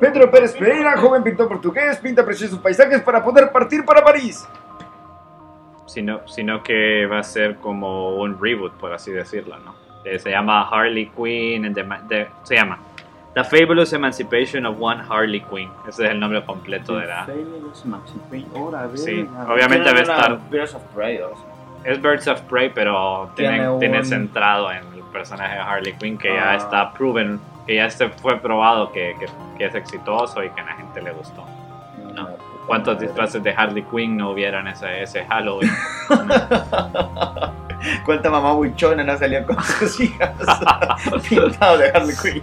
Pedro Pérez Pereira, joven pintor portugués, pinta preciosos paisajes para poder partir para París. Sino, sino que va a ser como un reboot, por así decirlo, ¿no? Eh, se llama Harley Quinn, and the Ma- the- se llama The Fabulous Emancipation of One Harley Quinn. Ese es el nombre completo de la... Fabulous. Ahora, Sí, obviamente va a estar- Birds of Prey, o sea. Es Birds of Prey, pero tiene, Tiene tiene un- centrado en el personaje de Harley Quinn que ya Ah. está proven, que ya se fue probado que, que- que es exitoso y que a la gente le gustó. No. ¿Cuántos disfraces de Harley Quinn no hubieran ese, ese Halloween? ¿Cuánta mamá buchona no salió con sus hijas pintado de Harley Quinn?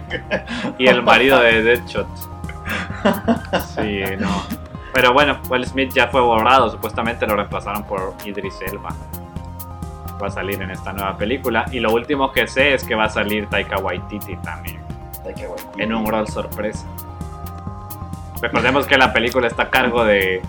y el marido de Deadshot. Sí, no. Pero bueno, Will Smith ya fue borrado, supuestamente lo reemplazaron por Idris Elba. Va a salir en esta nueva película. Y lo último que sé es que va a salir Taika Waititi también. Ay, qué bueno. en un rol sorpresa. Recordemos que la película está a cargo de,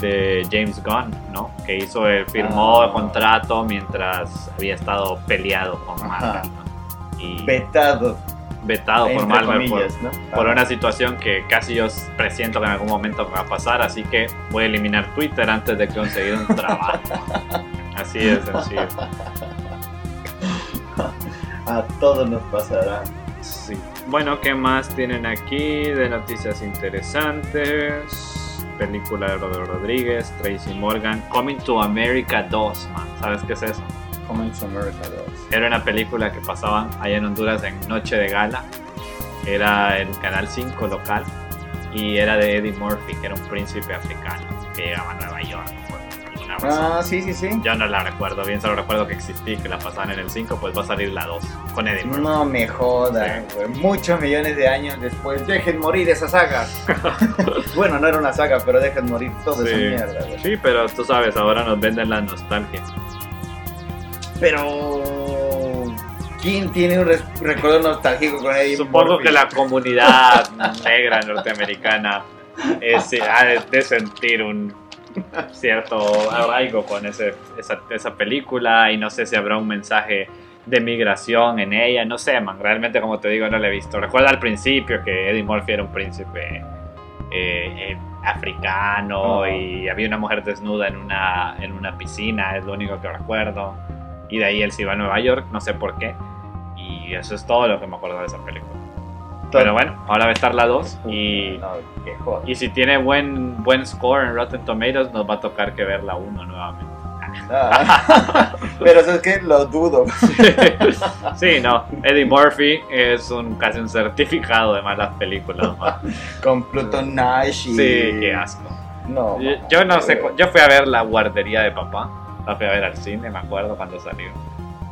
de James Gunn, ¿no? Que hizo, el- firmó Ah. el contrato mientras había estado peleado con. Marvel, ¿no? Y Vetado, vetado por Marvel por, ¿no? por Ah. una situación que casi yo presiento que en algún momento me va a pasar, así que voy a eliminar Twitter antes de conseguir un trabajo. Así de sencillo. A todos nos pasará. Sí. Bueno, ¿qué más tienen aquí de noticias interesantes? Película de Robert Rodríguez, Tracy Morgan, Coming to America 2, man. ¿Sabes qué es eso? Coming to America 2. Era una película que pasaban allá en Honduras en Noche de Gala. Era el Canal 5 local y era de Eddie Murphy, que era un príncipe africano que llegaba a Nueva York razón. Ah, sí, sí, sí. Yo no la recuerdo bien, solo recuerdo que existí, que la pasaban en el 5, pues va a salir la 2 con Eddie Murphy. No me jodan, güey. Muchos millones de años después, dejen morir esa saga. bueno, no era una saga, pero dejen morir toda esa Sí. mierda, güey. Sí, pero tú sabes, ahora nos venden la nostalgia. Pero. ¿Quién tiene un recuerdo nostálgico con Eddie Supongo Murphy? que la comunidad negra norteamericana es, ha de sentir un cierto arraigo con ese, esa, esa película y no sé si habrá un mensaje de migración en ella, no sé, man, realmente como te digo no la he visto. Recuerda al principio que Eddie Murphy era un príncipe eh, eh, africano Ah. y había una mujer desnuda en una, en una piscina, es lo único que recuerdo. Y de ahí él se iba a Nueva York, no sé por qué. Y eso es todo lo que me acuerdo de esa película. Pero bueno, ahora va a estar la 2 y, No, y si tiene buen, buen score en Rotten Tomatoes nos va a tocar que ver la 1 nuevamente. Ah. Pero eso es que lo dudo. sí, no, Eddie Murphy es un casi un certificado de malas películas. man. Con Pluton Nash y. Sí, qué asco. No. Yo, yo no sé, yo fui a ver la guardería de papá, la fui a ver al cine, me acuerdo cuando salió.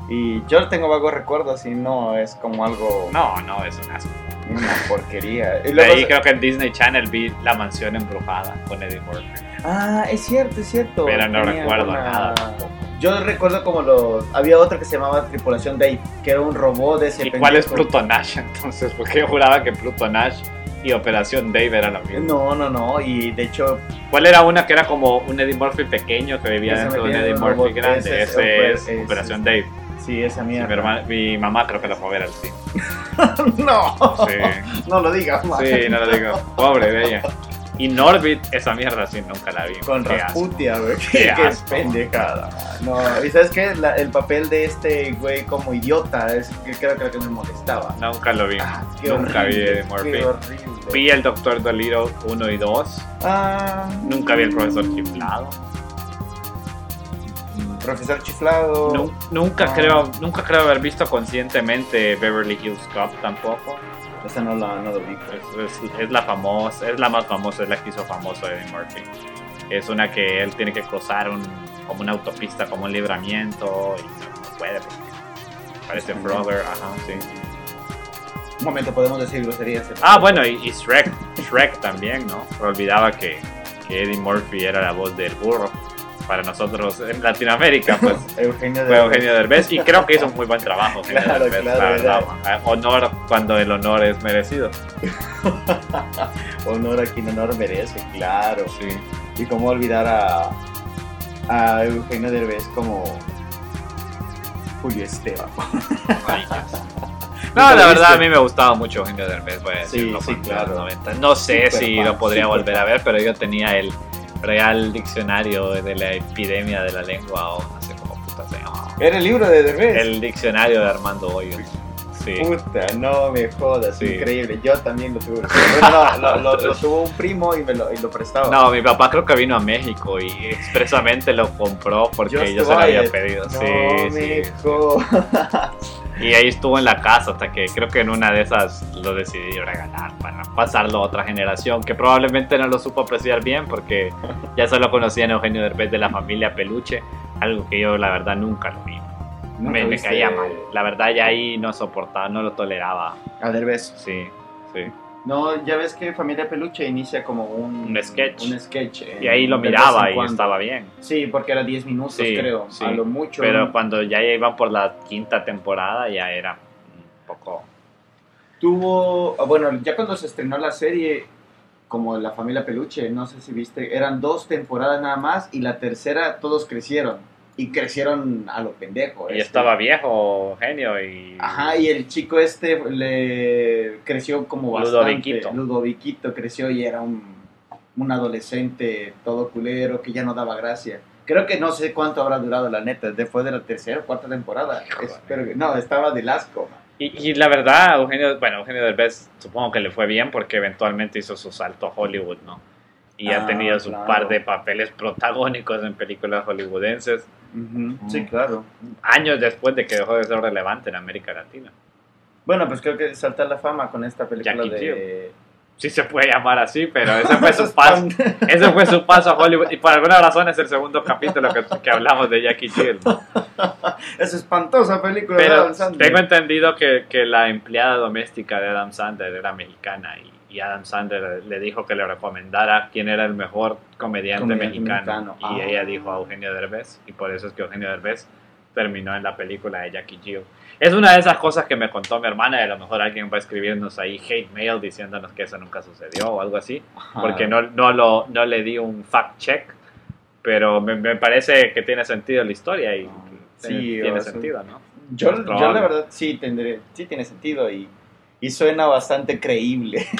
Y yo tengo vagos recuerdos y no es como algo. No, no, es un asco. Una porquería. Y De ahí creo que en Disney Channel vi La Mansión Embrujada con Eddie Murphy. Ah, es cierto, es cierto. Pero no Tenía recuerdo una- nada. Yo recuerdo como los. Había otro que se llamaba Tripulación Dave, que era un robot de ese ¿Y cuál es pendejo. Pluto Nash entonces? Porque yo juraba que Pluto Nash y Operación Dave eran lo mismo. No, no, no. Y de hecho, ¿Cuál era una que era como un Eddie Murphy pequeño que vivía dentro de un Eddie Murphy robot. grande? Ese es Operación es- Dave. Sí, esa Sí, mi, mierda. hermana- mi mamá creo que la fue a ver al cine. no, Sí, no lo digas más. sí, no lo digo. Pobre de ella. Y Norbit, esa mierda sí nunca la vi. Con Qué. Rasputia, güey. Qué Qué, pendejada. No, y sabes? La- el papel de este güey como idiota es que creo que lo que me molestaba. Nunca lo vi. Ah, nunca vi horrible. Qué horrible. Vi el Doctor Dolittle 1 y 2. Ah, Nunca vi el Profesor Chiflado. Profesor Chiflado. Nu- nunca, Ah. creo, nunca creo haber visto conscientemente Beverly Hills Cop tampoco. Esa no la no lo vi. Es, es- es la famosa, es la más famosa, es la que hizo famoso Eddie Murphy. Es una que él tiene que cruzar un, como una autopista, como un libramiento y no, puede parece Frogger, ajá, sí. Un momento, podemos decir groserías. Ah, bueno, y, y Shrek, Shrek también, ¿no? Me olvidaba que, que Eddie Murphy era la voz del burro. Para nosotros en Latinoamérica, pues Eugenio fue Eugenio Derbez y creo que hizo un muy buen trabajo. Eugenio Claro, Derbez, claro, la verdad. era- Honor cuando el honor es merecido. Honor a quien honor merece, claro. Sí. Y cómo olvidar a, a Eugenio Derbez como Julio Esteban. No, ¿Lo la verdad a mí me gustaba mucho Eugenio Derbez, voy a Sí, decirlo, claro. 90. No sé si lo podría volver a ver, pero yo tenía el Real Diccionario de la Epidemia de la Lengua, o no sé cómo puta se llama. Era el libro de Derbez. El diccionario de Armando Hoyos. Sí. Puta, no me jodas, Sí. increíble. Yo también lo tuve. Bueno, no, lo, lo- lo tuvo un primo y me lo, y lo prestaba. No, mi papá creo que vino a México y expresamente lo compró porque yo se lo había pedido. No sí, me sí. jodas. Y ahí estuvo en la casa hasta que creo que en una de esas lo decidí regalar para pasarlo a otra generación que probablemente no lo supo apreciar bien porque ya solo conocían a Eugenio Derbez de la familia Peluche, algo que yo la verdad nunca lo vi. ¿Nunca Me, me caía mal. La verdad ya ahí no soportaba, no lo toleraba. A Derbez. Sí, sí. No, ya ves que Familia Peluche inicia como un, Un sketch. Un sketch Y ahí lo miraba y cuando. estaba bien. Sí, porque era 10 minutos, Sí, creo. sí. A lo mucho. Pero cuando ya iban por la quinta temporada ya era un poco... Tuvo. ah, Bueno, ya cuando se estrenó la serie, como La Familia Peluche, no sé si viste, eran dos temporadas nada más y la tercera todos crecieron. Y crecieron a lo pendejo. Y este. estaba viejo Eugenio y... Ajá, y el chico este le creció como bastante. Ludoviquito. Ludoviquito creció y era un, un adolescente todo culero que ya no daba gracia. Creo que no sé cuánto habrá durado la neta, después de la tercera o cuarta temporada. Joder. Espero que, no, estaba del asco. Y, y la verdad, Eugenio, bueno, Eugenio Derbez supongo que le fue bien porque eventualmente hizo su salto a Hollywood, ¿no? Y ha Ah, tenido su claro. par de papeles protagónicos en películas hollywoodenses Sí, claro. años después de que dejó de ser relevante en América Latina. Bueno, pues creo que salta la fama con esta película Jackie de... Sí se puede llamar así, pero ese fue su paso, ese fue su paso a Hollywood. Y por alguna razón es el segundo capítulo que, que hablamos de Jackie Jill. Esa espantosa película de Pero Adam Sandler. tengo entendido que, que la empleada doméstica de Adam Sandler era mexicana y, y Adam Sandler le dijo que le recomendara quién era el mejor comediante, Comediante mexicano. mexicano. Y Ah. ella dijo a Eugenio Derbez y por eso es que Eugenio Derbez terminó en la película de Jackie Jill. Es una de esas cosas que me contó mi hermana y a lo mejor alguien va a escribirnos ahí hate mail diciéndonos que eso nunca sucedió o algo así porque no, no, lo, no le di un fact check, pero me, me parece que tiene sentido la historia y Sí, tiene sea, sentido, ¿no? Yo, yo la verdad sí tendré, sí tiene sentido y, y suena bastante creíble.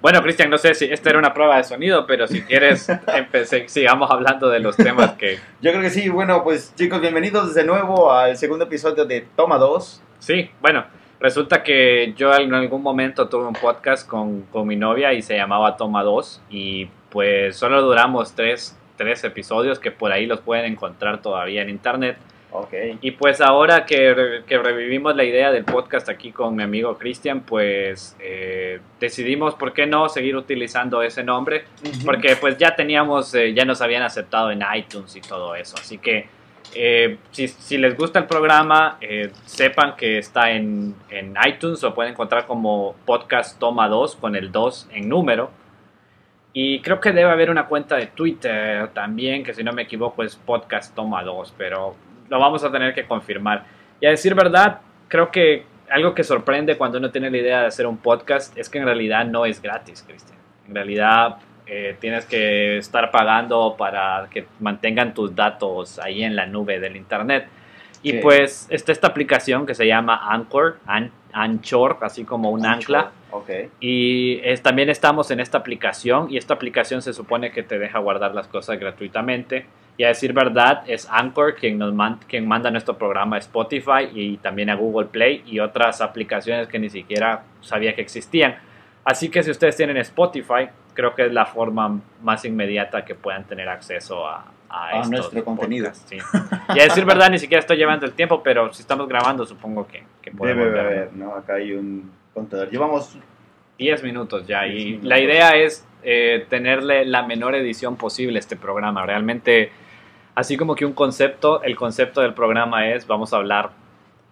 Bueno, Cristian, no sé si esta era una prueba de sonido, pero si quieres, empecé, sigamos hablando de los temas que... Yo creo que sí, bueno, pues chicos, bienvenidos de nuevo al segundo episodio de Toma 2. Sí, bueno, resulta que yo en algún momento tuve un podcast con, con mi novia y se llamaba Toma 2 y pues solo duramos tres, tres episodios que por ahí los pueden encontrar todavía en internet. Y pues ahora que, re- que revivimos la idea del podcast aquí con mi amigo Cristian, pues eh, decidimos, ¿por qué no seguir utilizando ese nombre? Porque pues ya teníamos, eh, ya nos habían aceptado en iTunes y todo eso. Así que eh, si, si les gusta el programa, sepan que está en, en iTunes, lo pueden encontrar como podcast toma 2 con el 2 en número. Y creo que debe haber una cuenta de Twitter también, que si no me equivoco es podcast toma 2, pero lo vamos a tener que confirmar. Y a decir verdad, creo que algo que sorprende cuando uno tiene la idea de hacer un podcast es que en realidad no es gratis, Cristian. En realidad eh, tienes que estar pagando para que mantengan tus datos ahí en la nube del internet. Y Sí. pues está esta aplicación que se llama Anchor, An- Anchor, así como un ancla. Ok. Y es, también estamos en esta aplicación y esta aplicación se supone que te deja guardar las cosas gratuitamente. Y a decir verdad, es Anchor quien, nos man- quien manda nuestro programa a Spotify y también a Google Play y otras aplicaciones que ni siquiera sabía que existían. Así que si ustedes tienen Spotify, creo que es la forma más inmediata que puedan tener acceso a, a, A estos nuestro contenido. podcasts, sí. Y a decir verdad, ni siquiera estoy llevando el tiempo, pero si estamos grabando, supongo que, que podemos Debe haber, ¿no? Acá hay un contador. Llevamos 10 minutos ya. 10 y minutos. la idea es eh, tenerle la menor edición posible a este programa. Realmente, así como que un concepto, el concepto del programa es, vamos a hablar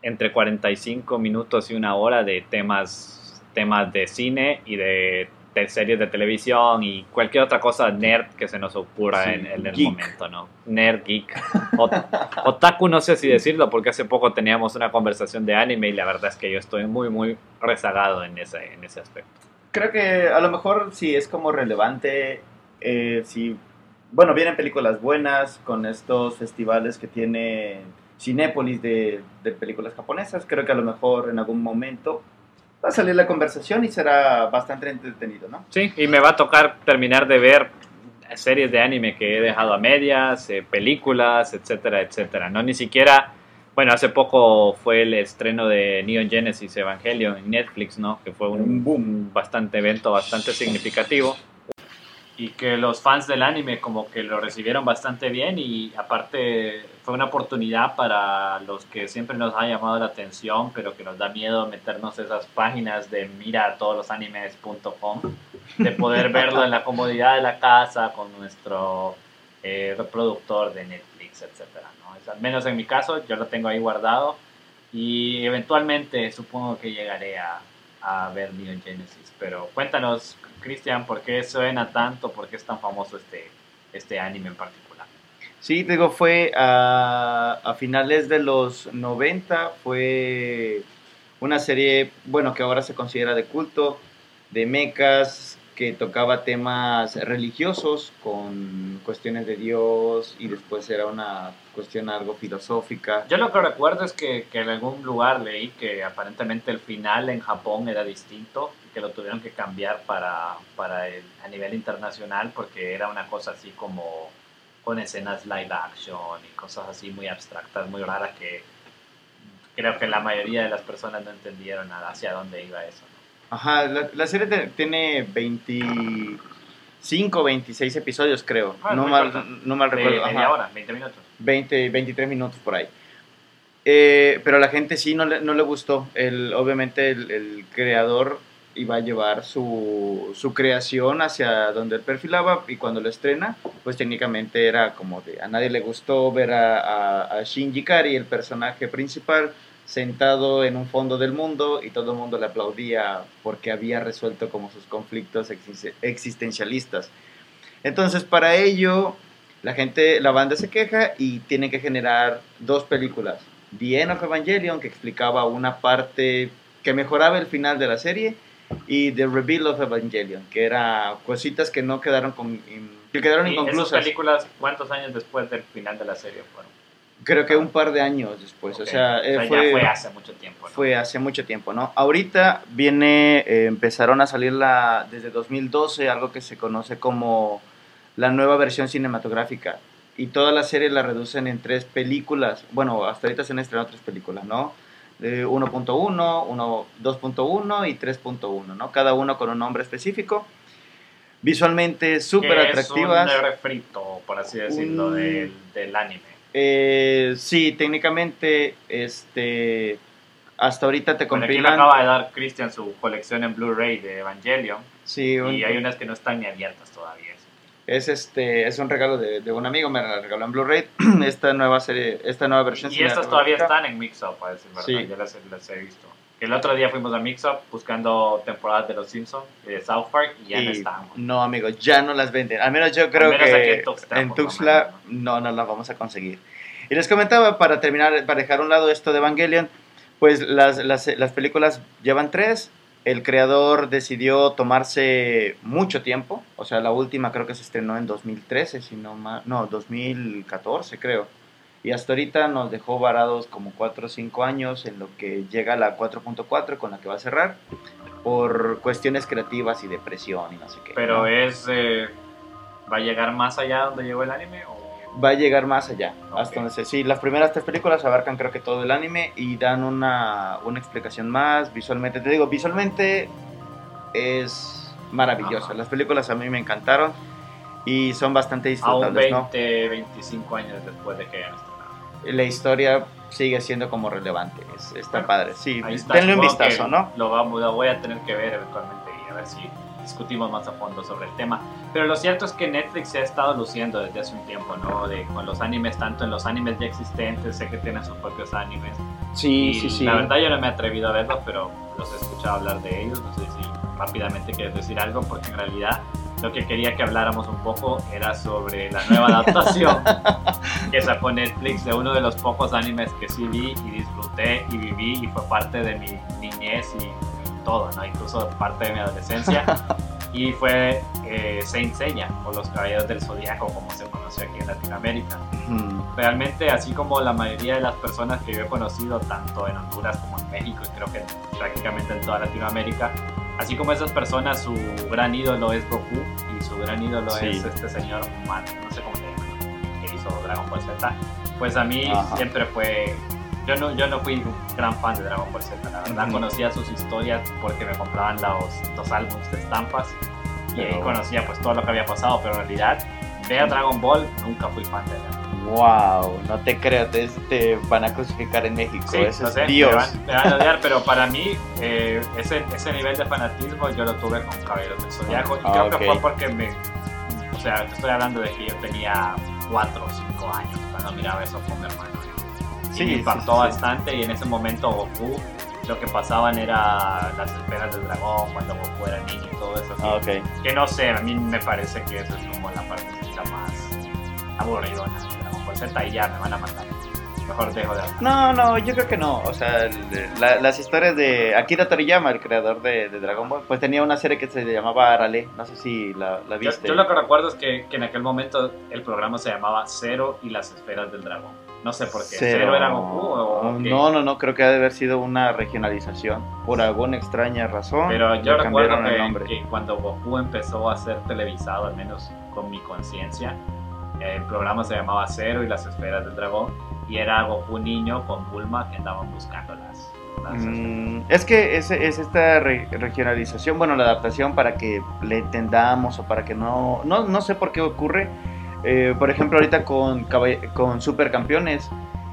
entre 45 minutos y una hora de temas, temas de cine y de, de series de televisión y cualquier otra cosa nerd que se nos ocurra Sí, en, en el geek. momento, ¿no? Nerd, geek. Ot- otaku no sé si decirlo porque hace poco teníamos una conversación de anime y la verdad es que yo estoy muy, muy rezagado en ese, en ese aspecto. Creo que a lo mejor sí es como relevante. eh, si, bueno, vienen películas buenas con estos festivales que tiene Cinépolis de, de películas japonesas. Creo que a lo mejor en algún momento va a salir la conversación y será bastante entretenido, ¿no? Sí, y me va a tocar terminar de ver series de anime que he dejado a medias, eh, películas, etcétera, etcétera. No ni siquiera, bueno, hace poco fue el estreno de Neon Genesis Evangelion en Netflix, ¿no? Que fue un, boom, bastante evento, bastante significativo. Y que los fans del anime como que lo recibieron bastante bien y aparte fue una oportunidad para los que siempre nos ha llamado la atención, pero que nos da miedo meternos esas páginas de mira todos los animes.com, de poder verlo en la comodidad de la casa con nuestro eh, reproductor de Netflix, etcétera. ¿no? al menos en mi caso, yo lo tengo ahí guardado y eventualmente supongo que llegaré a, a ver Neon Genesis. Pero cuéntanos, Cristian, ¿por qué suena tanto? ¿Por qué es tan famoso este, este anime en particular? Sí, digo, fue a, a, finales de los 90, fue una serie, bueno, que ahora se considera de culto, de mechas, que tocaba temas religiosos con cuestiones de Dios y después era una cuestión algo filosófica. Yo lo que recuerdo es que, que en algún lugar leí que aparentemente el final en Japón era distinto que lo tuvieron que cambiar para, para el, a nivel internacional porque era una cosa así como con escenas live action y cosas así muy abstractas, muy raras que creo que la mayoría de las personas no entendieron hacia dónde iba eso. Ajá, la, la serie te, tiene 25, 26 episodios creo, Ah, no, mal, corta. no mal De recuerdo. media Ajá, hora, 20 minutos. 20, 23 minutos por ahí. Eh, pero a la gente sí no le, no le gustó. El, obviamente el, el creador iba a llevar su, su creación hacia donde él perfilaba y cuando lo estrena, pues técnicamente era como de a nadie le gustó ver a, Shinji Kari, el personaje principal, sentado en un fondo del mundo y todo el mundo le aplaudía porque había resuelto como sus conflictos exis- existencialistas. Entonces para ello la gente, la banda se queja y tiene que generar dos películas. The End Evangelion, que explicaba una parte que mejoraba el final de la serie, y The Reveal of Evangelion, que era cositas que no quedaron, con, que quedaron ¿Y esas inconclusas. películas cuántos años después del final de la serie fueron? Creo que un par de años después, Ok. o sea, eh, ya fue, fue hace mucho tiempo. ¿no? fue hace mucho tiempo, ¿no? Ahorita viene, eh, empezaron a salir la, desde 2012 algo que se conoce como la nueva versión cinematográfica. Y toda la serie la reducen en tres películas. Bueno, hasta ahorita se han estrenado tres películas, ¿no? Eh, 1.1, 1, 2.1 y 3.1, ¿no? Cada uno con un nombre específico. Visualmente súper atractivas. Es un refrito, por así decirlo, Un- del, del anime. Eh, sí, técnicamente, este, hasta ahorita te Bueno, aquí me compilan. acaba de dar Christian su colección en Blu-ray de Evangelion Sí, un- y hay unas que no están ni abiertas todavía. Es este, es un regalo de, de un amigo, me la regaló en Blu-ray esta nueva serie, esta nueva versión. Y estas todavía están en Mixup, a decir verdad. Sí. Yo las, las he visto. El otro día fuimos a Mixup buscando temporadas de Los Simpsons y de South Park y ya no Y están. No, amigo, ya no las venden. Al menos yo creo menos que en Tuxtla, en Tuxtla no, no las vamos a conseguir. Y les comentaba, para terminar, para dejar a un lado esto de Evangelion, pues las, las, las películas llevan tres. El creador decidió tomarse mucho tiempo. O sea, la última creo que se estrenó en 2013, si no ma- No, 2014 creo. Y hasta ahorita nos dejó varados como 4 o 5 años en lo que llega la 4.4 con la que va a cerrar. Por cuestiones creativas y de presión y no sé qué. Pero ¿no? es. eh, ¿Va a llegar más allá donde llegó el anime? Va a llegar más allá. Ok. Hasta donde se- sí, las primeras tres películas abarcan creo que todo el anime y dan una, una explicación más visualmente. Te digo, visualmente es maravilloso. Ajá. Las películas a mí me encantaron y son bastante Aún disfrutables, ¿no? 20, 25 años después de que hayan estrenado. La historia sigue siendo como relevante. Es- está Bueno, padre. Sí, está, denle un vistazo, ¿no? Lo, vamos, lo voy a tener que ver eventualmente y a ver si discutimos más a fondo sobre el tema. Pero lo cierto es que Netflix se ha estado luciendo desde hace un tiempo, ¿no? De, con los animes, tanto en los animes ya existentes, sé que tienen sus propios animes. Sí, y sí, sí. La verdad yo no me he atrevido a verlos, pero los he escuchado hablar de ellos. No sé si rápidamente quieres decir algo, porque en realidad lo que quería que habláramos un poco era sobre la nueva adaptación que sacó Netflix de uno de los pocos animes que sí vi y disfruté y viví y fue parte de mi niñez y, y todo, ¿no? Incluso parte de mi adolescencia. y fue eh, Saint Seiya o los Caballeros del Zodiaco como se conoce aquí en Latinoamérica. Ujú. Realmente así como la mayoría de las personas que yo he conocido tanto en Honduras como en México y creo que prácticamente en toda Latinoamérica, así como esas personas su gran ídolo es Goku y su gran ídolo Sí. es este señor Man, no sé cómo se llama, que hizo Dragon Ball Z, pues a mí Ajá. siempre fue yo no, yo no fui un gran fan de Dragon Ball Z, la verdad. Conocía sus historias porque me compraban los, los álbumes de estampas y ahí conocía pues todo lo que había pasado, pero en realidad ver Dragon Ball nunca fui fan de él. Wow, no te creo, te, te van a crucificar en México. Sí, no es Dios. Me, van, me van a odiar, pero para mí eh, ese, ese nivel de fanatismo yo lo tuve con Caballeros del Zodiaco y Ah, creo que fue porque me... O sea, te estoy hablando de que yo tenía 4 o 5 años cuando miraba eso con mi hermano. Sí, me impactó bastante y en ese momento Goku lo que pasaban era las esferas del dragón cuando Goku era niño y todo eso. Ah, ok. Que no sé, a mí me parece que eso es como la parte más aburridona de Dragon Ball Z y ya me van a matar. Mejor dejo de hablar. No, no, yo creo que no. O sea, la- las historias de Akira Toriyama, el creador de, de Dragon Ball, pues tenía una serie que se llamaba Arale. No sé si la, la Yo, viste. yo lo que recuerdo es que, que en aquel momento el programa se llamaba Cero y las esferas del dragón. No sé por qué. ¿Cero, era Goku o qué? No, no, no, creo que ha de haber sido una regionalización. Por alguna extraña razón. Pero yo recuerdo que, nombre. que cuando Goku empezó a ser televisado, al menos con mi conciencia, el programa se llamaba Cero y las esferas del dragón. Y era Goku niño con Bulma que andaban buscando las, las esferas. Mm, es que es, es esta re- regionalización, bueno, la adaptación para que le entendamos o para que no, no, no sé por qué ocurre. Eh, por ejemplo, ahorita con, con Supercampeones,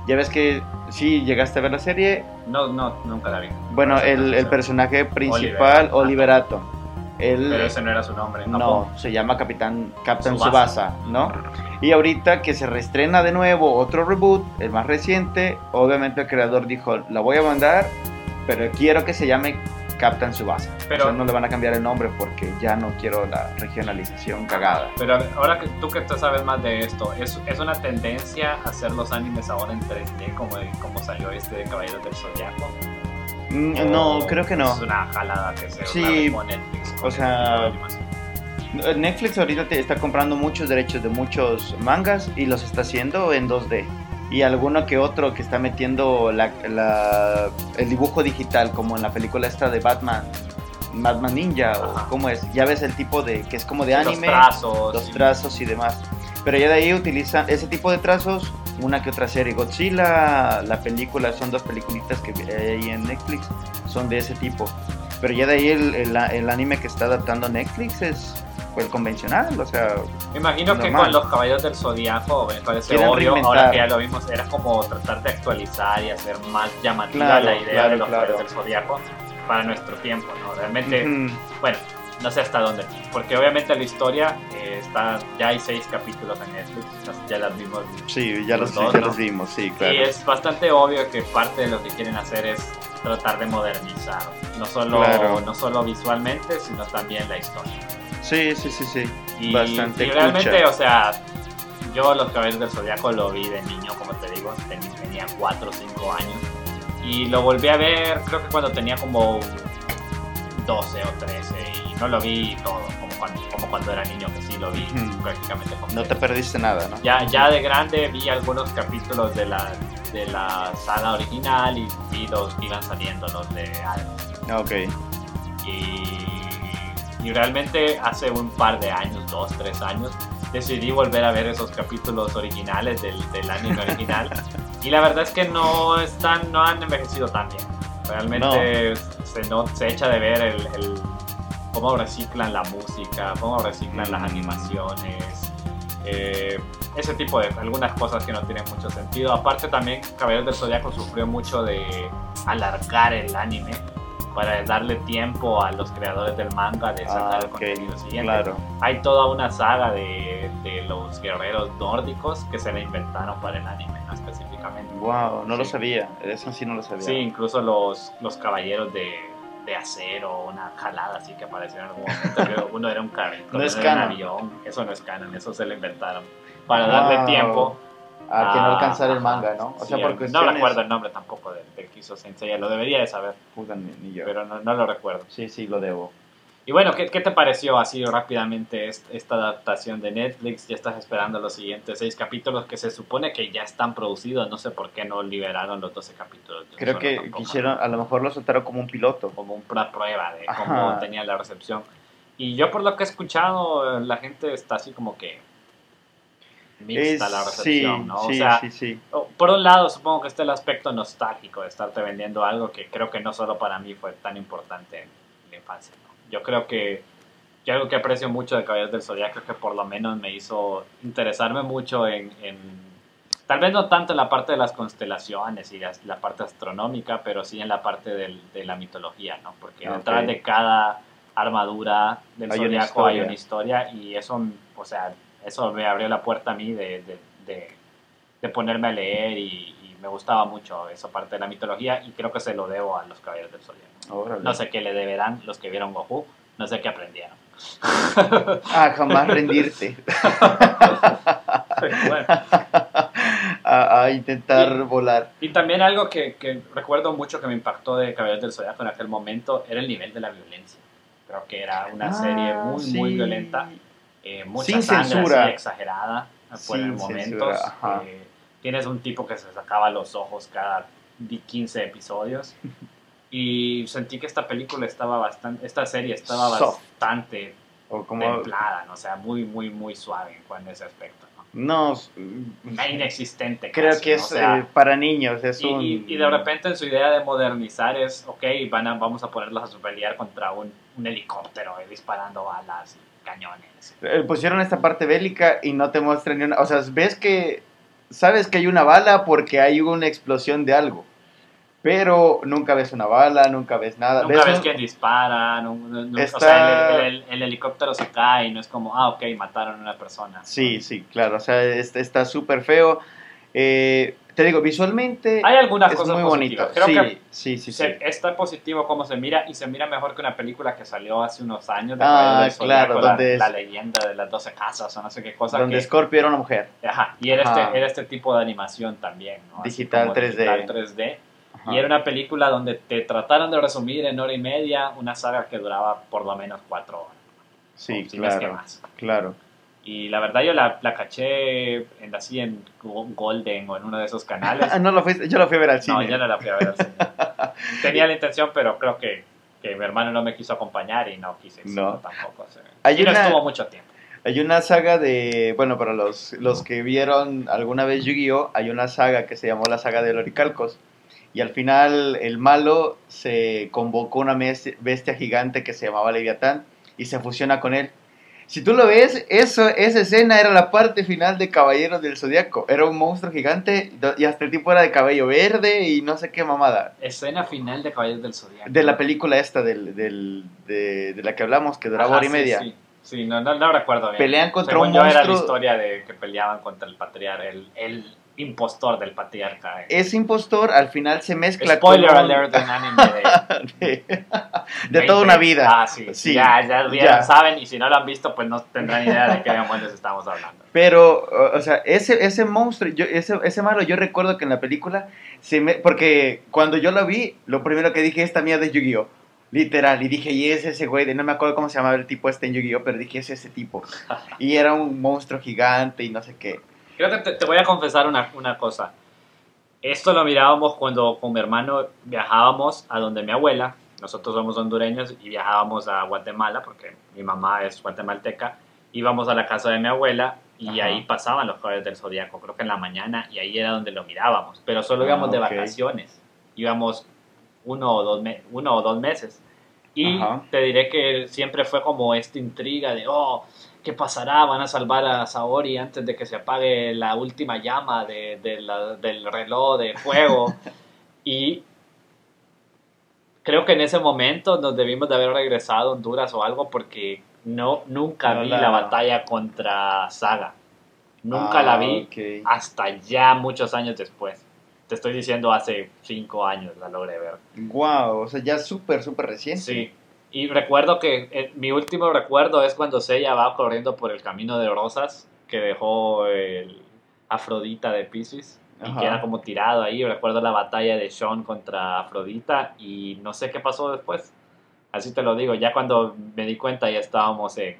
ya ves que sí llegaste a ver la serie. No, no, nunca la vi. Bueno, No el, el personaje principal, Oliver. Oliver Atom. Él, Pero ese no era su nombre. no, se llama Capitán Captain Tsubasa. Subasa, ¿no? Y ahorita que se reestrena de nuevo otro reboot, el más reciente, obviamente el creador dijo, la voy a mandar, pero quiero que se llame Captain Subasa. Pero- o sea, no le van a cambiar el nombre porque ya no quiero la regionalización cagada. Pero ahora que tú que tú sabes más de esto, ¿es, es una tendencia hacer los animes ahora en 3D como, como salió este de Caballeros del Zodiaco? Mm, No, ¿O creo que no. Es una jalada que se Sí, con Netflix. con o sea. Netflix ahorita te está comprando muchos derechos de muchos mangas y los está haciendo en 2D. Y alguno que otro que está metiendo la- la- el dibujo digital, como en la película esta de Batman, Batman Ninja, Ajá. o cómo es, ya ves el tipo de, que es como de Los anime, trazos. los y- trazos y demás. Pero ya de ahí utilizan ese tipo de trazos, una que otra serie. Godzilla, la película, son dos peliculitas que hay ahí en Netflix, son de ese tipo. Pero ya de ahí el, el- el anime que está adaptando Netflix es pues, el convencional, o sea, Me imagino que normal. con los Caballeros del Zodiaco, me parece Quieren obvio, reinventar. ahora que ya lo vimos, era como tratar de actualizar y hacer más llamativa Claro, la idea claro, de los claro. Caballeros del Zodiaco para nuestro tiempo, ¿no? Realmente, ujú, bueno, no sé hasta dónde, porque obviamente la historia eh, está, ya hay seis capítulos en Netflix, ya las vimos. sí, ya los, Los dos, ya ¿no? los vimos, sí, claro. Y es bastante obvio que parte de lo que quieren hacer es tratar de modernizar, no solo, Claro. no solo visualmente, sino también la historia. Sí, sí, sí, sí. Y, Bastante y realmente, cucha. o sea, yo Los Caballeros del Zodiaco lo vi de niño, como te digo, ten- tenía 4 o 5 años. Y lo volví a ver, creo que cuando tenía como 12 o 13. Y no lo vi todo, como cuando, como cuando era niño, que sí lo vi Ujú. prácticamente No completo. te perdiste nada, ¿no? Ya, ya de grande vi algunos capítulos de la, de la saga original y vi los que iban saliendo, los de Adams. Ok. Y, y realmente hace un par de años, dos, tres años, decidí volver a ver esos capítulos originales del, del anime original. y la verdad es que no están, no han envejecido tan bien. Realmente se, no, se echa de ver el, el- cómo reciclan la música, cómo reciclan las Mm. animaciones. eh, ese tipo de algunas cosas que no tienen mucho sentido. Aparte también Caballeros del Zodiaco sufrió mucho de alargar el anime para darle tiempo a los creadores del manga de sacar Ah, el ok, contenido siguiente. claro. Hay toda una saga de, de los guerreros nórdicos que se le inventaron para el anime, ¿no? específicamente. Wow, no lo Sí. sabía. Eso sí no lo sabía. Sí, incluso los, los caballeros de, de acero, una jalada así que apareció en algún momento. uno era un carrito, No uno es era un canon. avión. Eso no es canon, eso se lo inventaron. Para darle Wow. tiempo. A que no a- alcanzar el ajá. manga, ¿no? O Sí, sea, por no cuestiones... recuerdo el nombre tampoco del, del que hizo Sensei, lo debería de saber, Puta, ni, ni yo. pero no, no lo recuerdo. Sí, sí, lo debo. Y bueno, ¿qué, qué te pareció así rápidamente est- esta adaptación de Netflix? Ya estás esperando los siguientes seis capítulos que se supone que ya están producidos. No sé por qué no liberaron los 12 capítulos. Creo que tampoco. quisieron, a lo mejor lo soltaron como un piloto. Como una prueba de Ajá. cómo tenía la recepción. Y yo por lo que he escuchado, la gente está así como que mixta Es- la recepción, sí, ¿no? sí, o sea, sí, por un lado supongo que está el aspecto nostálgico de estarte vendiendo algo que creo que no solo para mí fue tan importante en la infancia. ¿no? Yo creo que yo algo que aprecio mucho de Caballeros del Zodiaco es que por lo menos me hizo interesarme mucho en, en- tal vez no tanto en la parte de las constelaciones y la, parte astronómica, pero sí en la parte del- de la mitología, ¿no? Porque detrás de cada armadura del Zodiaco hay una historia y eso, o sea, eso me abrió la puerta a mí de, de- de- de ponerme a leer y, y me gustaba mucho esa parte de la mitología y creo que se lo debo a los Caballeros del Zodiaco. No sé qué le deberán los que vieron Goku, no sé qué aprendieron. Ah, jamás rendirte. Bueno, a, a intentar volar. y también algo que, que recuerdo mucho que me impactó de Caballeros del Zodiaco en aquel momento era el nivel de la violencia. Creo que era una serie Ah, muy, sí. muy violenta, eh, mucha Sin sangre censura. así exagerada por Sin momentos. censura. Eh, tienes un tipo que se sacaba los ojos cada di- 15 episodios. Y sentí que esta película estaba bastante, esta serie estaba Soft. bastante O como. templada, ¿no? o sea, muy, muy, muy suave en cuanto a ese aspecto. ¿no? Inexistente. creo casi, que ¿no? es O sea, eh, para niños. Es y, un... y- y de repente en su idea de modernizar es, ok, van a, vamos a ponerlos a pelear contra un, un helicóptero eh, disparando balas cañones. Eh, Pusieron esta parte bélica y no te muestran ni una. O sea, ves que. Sabes que hay una bala porque hay una explosión de algo. Pero nunca ves una bala, nunca ves nada. Nunca ves un- quién dispara, no- no- no- o sea, el, el- el helicóptero se cae y no es como, ah, ok, mataron a una persona. Sí, sí, claro. O sea, es- está súper feo. Eh, te digo, visualmente. Hay algunas es cosas muy bonito. Creo sí, que sí, sí, está positivo cómo se mira y se mira mejor que una película que salió hace unos años de Ah, claro, la, donde es- la leyenda de las 12 casas o no sé qué cosa. Donde que- Scorpio era una mujer. Ajá, y era, Ajá. Este, era este tipo de animación también, ¿no? Digital como 3D. digital 3D. Ajá. Y era una película donde te trataron de resumir en hora y media una saga que duraba por lo menos cuatro horas. Sí, o si no es que claro. más. Claro. Y la verdad yo la, la caché en, así en Go- Golden o en uno de esos canales. No lo fuiste, yo lo fui a ver al no, cine. yo no la fui a ver al cine. Tenía la intención, pero creo que, que mi hermano no me quiso acompañar y no quise No. tampoco. o sea, Hay y no una- estuvo mucho tiempo. Hay una saga de, bueno, para los, los que vieron alguna vez Yu-Gi-Oh, hay una saga que se llamó la saga de Loricalcos. Y al final el malo se convocó una bestia gigante que se llamaba Leviatán y se fusiona con él. Si tú lo ves, eso, esa escena era la parte final de Caballeros del Zodiaco. Era un monstruo gigante y hasta el tipo era de cabello verde y no sé qué mamada. Escena final de Caballeros del Zodiaco. De la película esta del, del- de, de la que hablamos, que duraba hora y sí, media. Sí, Sí, no, no, no recuerdo bien. Pelean contra Según un yo era la monstruo- historia de que peleaban contra el patriarca, el, el impostor del patriarca. eh. Ese impostor al final se mezcla Spoiler con alert de un anime de, de, de toda una vida. Ah, sí, Sí, ya, ya, ya ya. saben y si no lo han visto pues no tendrán idea de qué demonios estamos hablando. Pero, o o sea, ese, ese monstruo, yo, ese, ese malo, yo recuerdo que en la película, se me, porque cuando yo lo vi, lo primero que dije, esta mierda es Yu-Gi-Oh! Literal, y dije, y es ese güey, de- no me acuerdo cómo se llamaba el tipo este en Yu-Gi-Oh! Pero dije, es ese tipo. Y era un monstruo gigante y no sé qué. Creo que te, te voy a confesar una, una cosa. Esto lo mirábamos cuando con mi hermano viajábamos a donde mi abuela, nosotros somos hondureños y viajábamos a Guatemala porque mi mamá es guatemalteca, íbamos a la casa de mi abuela y Ajá. ahí pasaban los caballos del zodiaco, creo que en la mañana y ahí era donde lo mirábamos, pero solo Ah, íbamos de ok. vacaciones, íbamos uno o dos, uno o dos meses. Y Ajá. te diré que siempre fue como esta intriga de, oh, ¿qué pasará? ¿Van a salvar a Saori antes de que se apague la última llama de, de la- del reloj de fuego? y creo que en ese momento nos debimos de haber regresado a Honduras o algo porque no, nunca No vi la- la... batalla contra Saga. Nunca Ah, la vi ok. hasta ya muchos años después. Te estoy diciendo hace cinco años la logré ver. Wow, o sea, ya súper, súper reciente. Sí. Y recuerdo que eh, mi último recuerdo es cuando Seiya va corriendo por el camino de rosas que dejó el Afrodita de Pisces y Ajá. queda como tirado ahí. Recuerdo la batalla de Sean contra Afrodita y no sé qué pasó después. Así te lo digo, ya cuando me di cuenta ya estábamos en-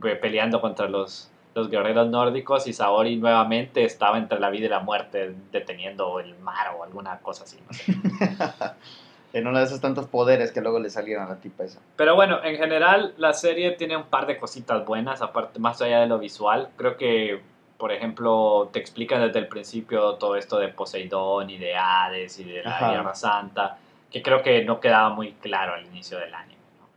pe- peleando contra los, los guerreros nórdicos y Saori nuevamente estaba entre la vida y la muerte deteniendo el mar o alguna cosa así. no sé. En uno de esos tantos poderes que luego le salieron a la tipa esa. Pero bueno, en general la serie tiene un par de cositas buenas, aparte más allá de lo visual. Creo que, por ejemplo, te explican desde el principio todo esto de Poseidón y de Hades y de la Ajá. Guerra Santa, que creo que no quedaba muy claro al inicio del anime. ¿no?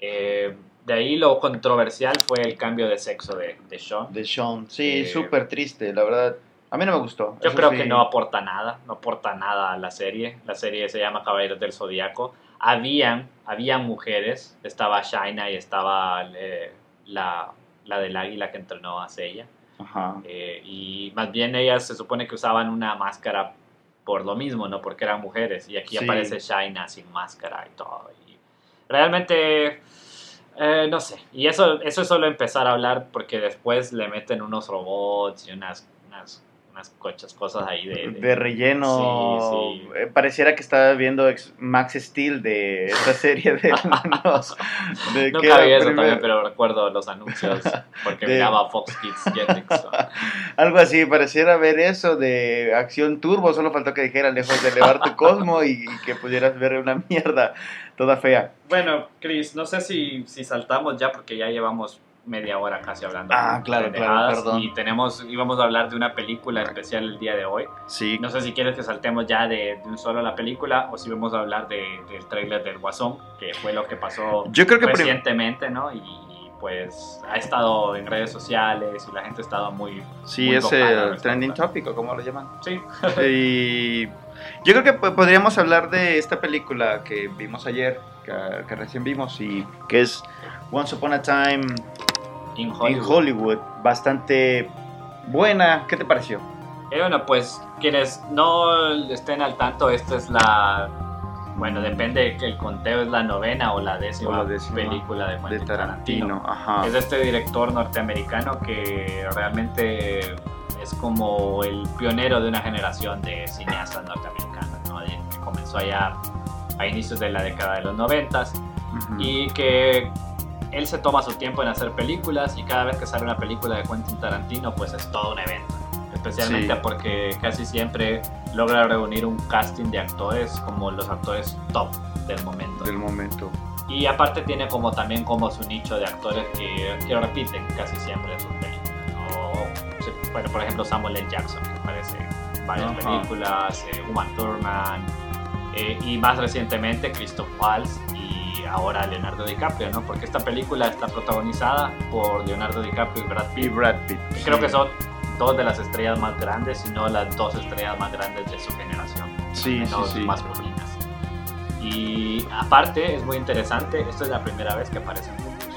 Eh, de ahí lo controversial fue el cambio de sexo de, de Sean. De Sean. Sí, Eh, súper triste, la verdad. A mí no me gustó. Yo creo sí. que no aporta nada, no aporta nada a la serie. La serie se llama Caballeros del Zodíaco. Habían, habían mujeres, estaba Shaina y estaba eh, la, la del águila que entrenó a Seiya. Ajá. Eh, y más bien ellas se supone que usaban una máscara por lo mismo, ¿no? Porque eran mujeres. Y aquí Sí. aparece Shaina sin máscara y todo. Y realmente, eh, no sé. Y eso, eso es solo empezar a hablar porque después le meten unos robots y unas, unas, unas cochas cosas ahí de... De relleno. Sí, sí. Eh, Pareciera que estaba viendo ex- Max Steel de esta serie de era vi eso también, pero recuerdo los anuncios porque De- miraba Fox Kids Jetix. ¿no? Algo así, pareciera ver eso de acción turbo. Solo faltó que dijera lejos de elevar tu cosmo y, y que pudieras ver una mierda toda fea. Bueno, Chris, no sé si, si saltamos ya porque ya llevamos media hora casi hablando. Ah, de claro, claro, perdón. Y tenemos, íbamos a hablar de una película especial el día de hoy. Sí. No sé si quieres que saltemos ya de, de un solo la película o si vamos a hablar de, del tráiler del Guasón, que fue lo que pasó Yo creo que recientemente, ¿no? Y pues ha estado en redes sociales y la gente ha estado muy... Sí, muy es el respecto. trending topic, o como lo llaman. Sí, Y yo creo que po- podríamos hablar de esta película que vimos ayer, que, que recién vimos, y que es Once Upon a Time in Hollywood. in Hollywood. Bastante buena. ¿Qué te pareció? Eh, bueno, pues quienes no estén al tanto, esta es la... Bueno, depende que el conteo es la novena o la décima, O la décima película de De Quentin Tarantino. Ajá. Es de este director norteamericano que realmente es como el pionero de una generación de cineastas norteamericanos, ¿no? De- que comenzó allá a inicios de la década de los noventas Ujú. y que él se toma su tiempo en hacer películas y cada vez que sale una película de Quentin Tarantino pues es todo un evento especialmente Sí. porque casi siempre logra reunir un casting de actores como los actores top del momento Del momento. y aparte tiene como también como su nicho de actores que, que repiten casi siempre en sus películas bueno por ejemplo Samuel L. Jackson que aparece en varias Ajá. películas eh, Uma Thurman eh, y más recientemente Christoph Waltz y ahora Leonardo DiCaprio, ¿no? Porque esta película está protagonizada por Leonardo DiCaprio y Brad Y Pitt. Brad Pitt. que creo que son dos de las estrellas más grandes, si no las dos estrellas más grandes de su generación, Sí, sí, sí. masculinas. Y aparte, es muy interesante, esta es la primera vez que aparecen juntos.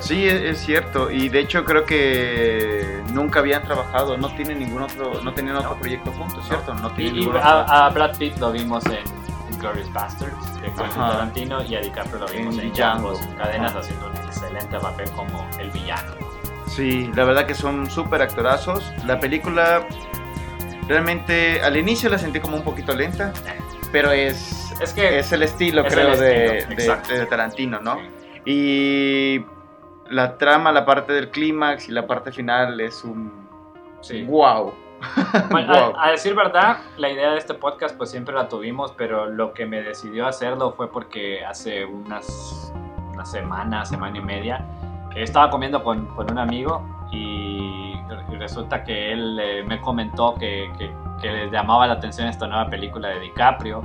Sí, es, cierto. Y de hecho creo que nunca habían trabajado. No tienen ningún otro, no tenían otro No. proyecto juntos, ¿cierto? No Y, tienen y ningún otro. a, a Brad Pitt lo vimos en Glorious Bastards de Quentin. Tarantino y a DiCaprio lo vimos En en, Django. Django Cadenas Ajá. haciendo un excelente papel como el villano. Sí, la verdad que son súper actorazos. La película realmente al inicio la sentí como un poquito lenta, pero es, Es que es el estilo, Es creo, el de, estilo, de- Tarantino, ¿no? Y la trama, la parte del clímax y la parte final es un sí. wow. Bueno, Wow. a, a decir verdad, la idea de este podcast pues siempre la tuvimos, pero lo que me decidió hacerlo fue porque hace unas, una semana, semana y media, estaba comiendo con, con un amigo y, y resulta que él eh, me comentó que, que, que le llamaba la atención esta nueva película de DiCaprio.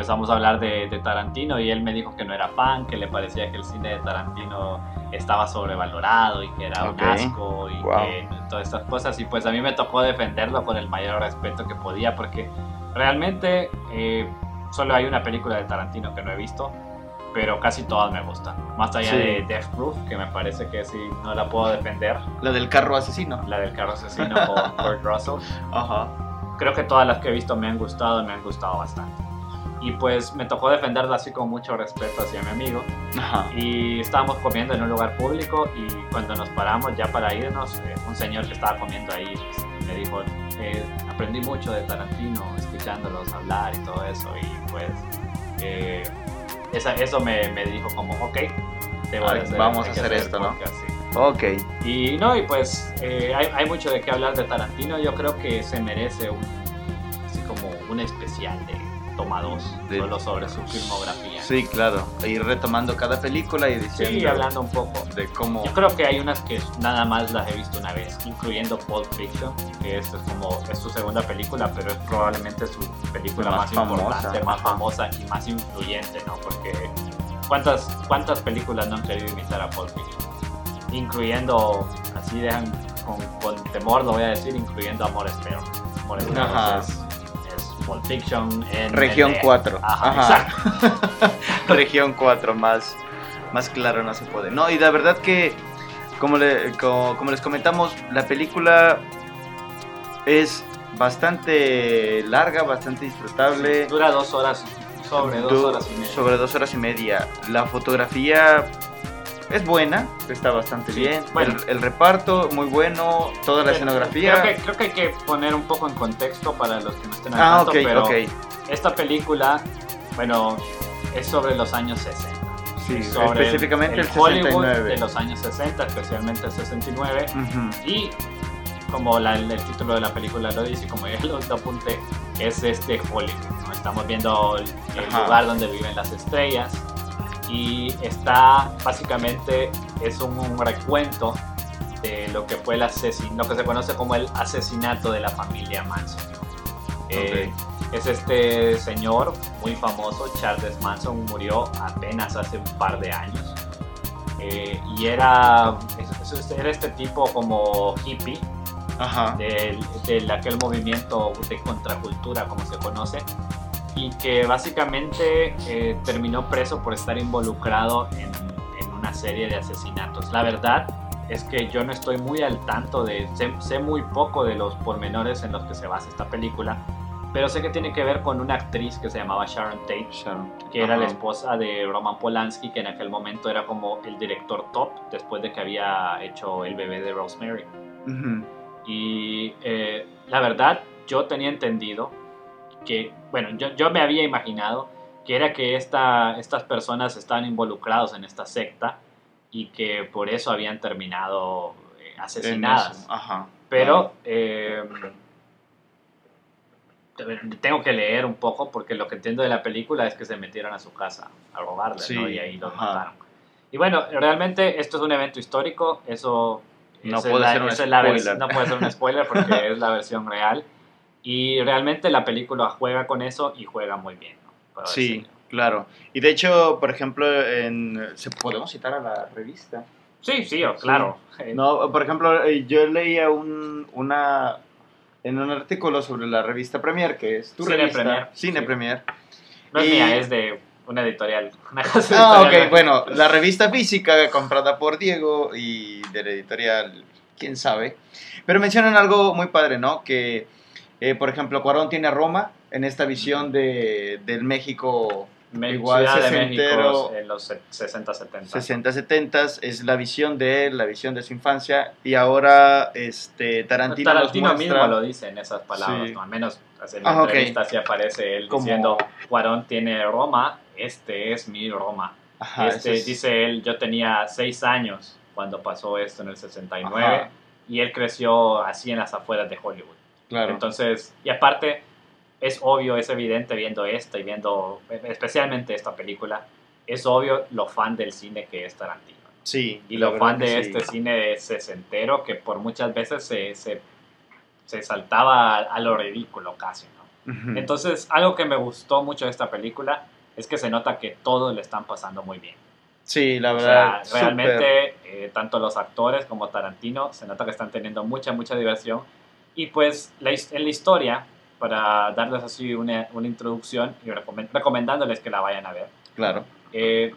Empezamos a hablar de, de Tarantino y él me dijo que no era fan, que le parecía que el cine de Tarantino estaba sobrevalorado y que era Ok. un asco y Wow. que todas estas cosas y pues a mí me tocó defenderlo con el mayor respeto que podía porque realmente eh, solo hay una película de Tarantino que no he visto pero casi todas me gustan más allá Sí. de Death Proof que me parece que sí no la puedo defender La del carro asesino. la del carro asesino con Kurt Russell Ajá. creo que todas las que he visto me han gustado y me han gustado bastante y pues me tocó defenderla así con mucho respeto hacia mi amigo Ajá. y estábamos comiendo en un lugar público y cuando nos paramos ya para irnos, eh, un señor que estaba comiendo ahí pues, me dijo, eh, aprendí mucho de Tarantino escuchándolos hablar y todo eso y pues eh, esa- eso me, me dijo como, ok, debo de Ay, hacer- vamos a hacer el esto, ¿no? sí. Ok. Y no, y pues eh, hay, hay mucho de qué hablar de Tarantino. Yo creo que se merece un, así como un especial de Toma 2, De- solo sobre su filmografía. Sí, claro. Ir retomando cada película y diciendo Sí, hablando un poco. de cómo. Yo creo que hay unas que nada más las he visto una vez, incluyendo Pulp Fiction, que esta es como es su segunda película, pero es probablemente su película Más más, famosa. importante, más famosa y más influyente, ¿no? Porque ¿cuántas, cuántas películas no han querido imitar a Pulp Fiction? Incluyendo, así dejan con, con temor, lo voy a decir, incluyendo Amores Perros. Amores Perros Ajá. es, es Pulp Fiction en Región en- 4. Ajá, Ajá. exacto. Región 4, más, más claro no se puede. No, y la verdad que, como, le- como, les comentamos, la película es bastante larga, bastante disfrutable. Dura dos horas, sobre dos Du- horas y media. Sobre dos horas y media. La fotografía es buena, está bastante Sí, bien. bueno. El, el reparto, muy bueno. Toda la escenografía. Creo que, creo que hay que poner un poco en contexto para los que no estén al ah, tanto, ok, pero ok. esta película, bueno, es sobre los años 60. Sí, sobre específicamente el, Hollywood 69. de los años 60, especialmente el 69. Ujú. Y como la- el título de la película lo dice, como ya lo apunté, es este Hollywood. ¿no? Estamos viendo el, el Ajá. lugar donde viven las estrellas y está básicamente es un, un recuento de lo que fue el asesin lo que se conoce como el asesinato de la familia Manson. Eh, es este señor muy famoso, Charles Manson, murió apenas hace un par de años. Eh, y era, era este tipo como hippie Ajá. del, del aquel movimiento de contracultura como se conoce y que básicamente eh, terminó preso por estar involucrado en, en una serie de asesinatos. La verdad es que yo no estoy muy al tanto de, sé, sé muy poco de los pormenores en los que se basa esta película, pero sé que tiene que ver con una actriz que se llamaba Sharon Tate, Sharon. que era la esposa de Roman Polanski, que en aquel momento era como el director top después de que había hecho El bebé de Rosemary. Ujú. Y eh, la verdad, yo tenía entendido que, bueno, yo, yo me había imaginado que era que esta, estas personas estaban involucrados en esta secta y que por eso habían terminado eh, asesinadas. Ajá. Pero eh, tengo que leer un poco porque lo que entiendo de la película es que se metieron a su casa a robarle, Sí, ¿no? Y ahí los ajá. mataron. Y bueno, realmente esto es un evento histórico, eso No puede la- ser un es la spoiler. no puede ser un spoiler porque es la versión real. Y realmente la película juega con eso y juega muy bien. ¿no? Sí, decirlo. claro. Y de hecho, por ejemplo, en, ¿se podemos citar a la revista? sí, sí, oh, claro. No, por ejemplo, eh, yo leía un, una en un artículo sobre la revista Premier, que es tu Cine revista, Premier, Cine sí. Premier. no es y- mía, es de una editorial. Una casa Ah, editorial. ok, bueno, la revista física comprada por Diego y de la editorial, quién sabe. Pero mencionan algo muy padre, ¿no? Que, eh, por ejemplo, Cuarón tiene a Roma en esta visión de, del México Me- igual sesentero, México en los 60-70. 60, 70 es la visión de él, la visión de su infancia. Y ahora este, Tarantino, nos Tarantino muestra- mismo lo dice en esas palabras, Sí. ¿no? al menos en la Ah, entrevista sí aparece él Como- diciendo, Cuarón tiene Roma, este es mi Roma. Ajá, este, es- Dice él, yo tenía seis años cuando pasó esto en el 69 Ajá. y él creció así en las afueras de Hollywood. Claro. Entonces, y aparte, es obvio, es evidente viendo esta y viendo especialmente esta película, es obvio lo fan del cine que es Tarantino. sí, Y lo fan de sí. este cine sesentero que por muchas veces se, se, se saltaba a, a lo ridículo casi, ¿no? Ujú. Entonces, algo que me gustó mucho de esta película es que se nota que todos le están pasando muy bien. sí, la O verdad. sea, realmente, eh, tanto los actores como Tarantino se nota que están teniendo mucha, mucha diversión. Y pues, la en la historia, para darles así una, una introducción y recomend- recomendándoles que la vayan a ver, claro. eh,